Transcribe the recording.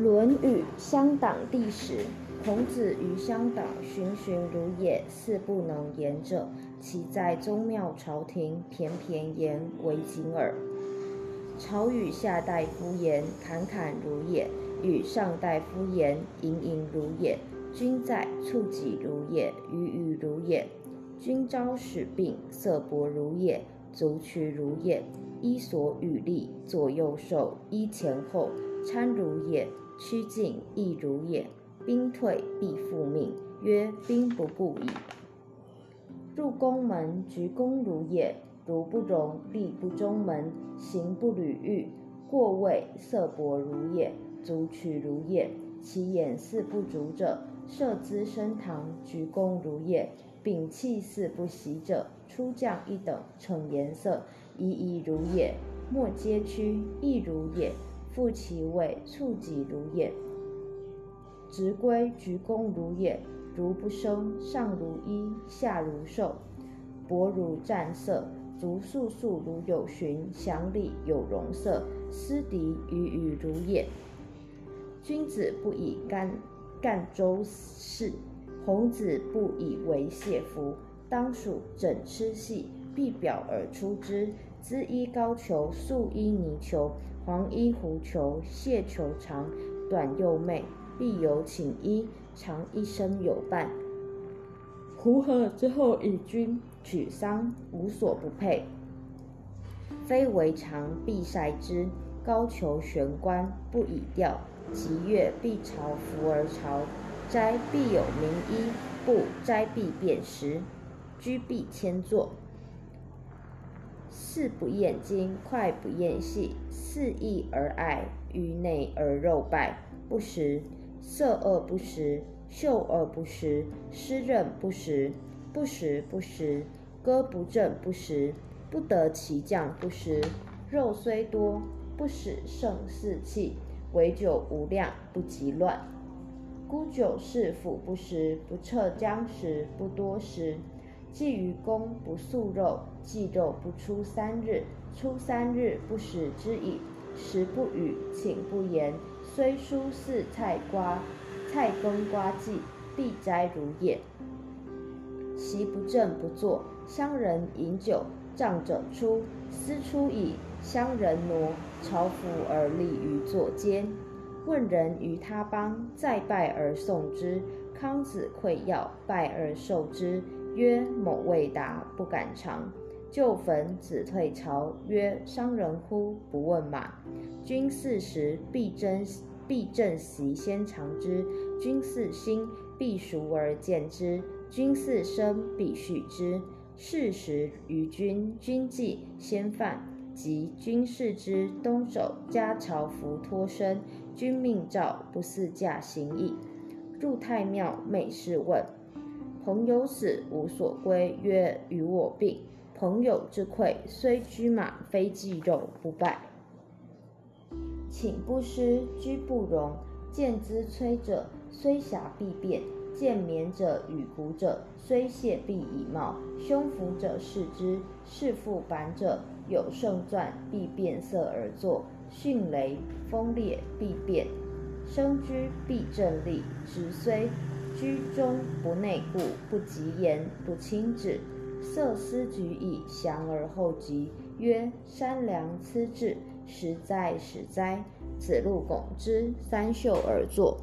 论语乡党第十。孔子于乡党，循循如也，似不能言者，其在宗庙朝廷，翩翩言为谨耳。朝与下大夫言，侃侃如也；与上大夫言，盈盈如也。君在，促己如也，与与如也。君朝使病，色薄如也，足取如也。衣所与立，左右手，衣前后，参如也。趋近亦如也，兵退必复命。曰：兵不顾矣。入宫门，鞠躬如也；如不容，立不中门，行不履欲，过位，色薄如也，足取如也。其言似不足者，设资升堂，鞠躬如也；摒气似不喜者，出将一等，逞颜色，一一如也。莫皆屈，亦如也。复其位，促己如也；直归，鞠躬如也。如不生，上如衣，下如兽，薄如战色，足素素如有循，祥礼有容色，思敌与与如也。君子不以干干周事，孔子不以为谢服。当属枕吃系，必表而出之。兹衣高裘，素衣泥裘。黄衣狐裘，蟹裘长，短又媚，必有请衣，长一身有伴。胡何之后以君取丧，无所不佩。非为常，必晒之。高裘悬冠，不以吊。吉月，必朝服而朝。斋必有名衣，不斋必辨识。居必迁坐。四不厌精，快不厌细，肆意而爱，愚内而肉败，不食色恶不食，嗅而不食，湿润不食，不食不食，歌不正不食，不得其将不食，肉虽多，不使胜四气，唯酒无量，不及乱。孤酒是腐不食，不彻将食，不多食。祭于公不素肉，祭肉不出三日，出三日不食之矣。食不语，寝不言，虽蔬似菜瓜，菜羹瓜祭，必摘如也。席不正不坐，乡人饮酒，仗者出，思出矣。乡人挪，朝服而立于左间。问人于他邦，再拜而送之。康子馈要，拜而受之。曰：某未达，不敢尝。就焚子退朝。曰：伤人乎？不问马。君四时，必争必正席先尝之；君四心，必熟而见之；君四生，必续之。四时于君，君既先犯，及君视之，东守加朝服脱身。君命诏，不似驾行矣。入太庙，每事问。朋友死，无所归。曰：与我病。朋友之馈，虽居马，非祭肉，不拜。寝不施，居不容。见之摧者，虽瑕必变；见冕者与骨者，虽谢必以貌。胸腹者视之，视腹板者有胜钻，必变色而作。迅雷风烈，必变。生居必正立，直虽。居中不内固，不及言，不亲止。色思举矣，降而后及。曰：善良，次至，实在，实哉！子路拱之，三袖而坐。